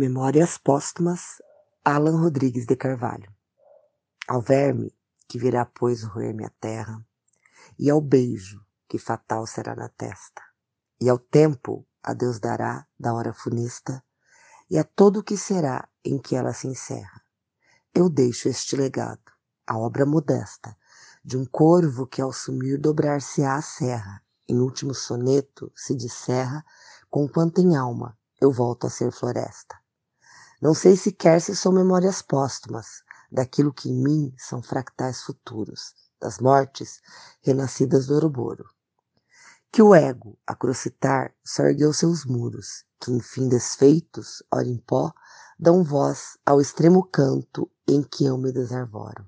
Memórias Póstumas, Alan Rodrigues de Carvalho. Ao verme que virá pois roer-me a terra, e ao beijo que fatal será na testa, e ao tempo a Deus dará da hora funesta, e a todo o que será em que ela se encerra. Eu deixo este legado, a obra modesta, de um corvo que ao sumir dobrar-se-á a serra, em último soneto se disserra, com quanto em alma eu volto a ser floresta. Não sei sequer se são memórias póstumas daquilo que em mim são fractais futuros, das mortes renascidas do Ouroboro. Que o ego, a crocitar, só ergueu seus muros, que enfim desfeitos, ora em pó, dão voz ao extremo canto em que eu me desarvoro.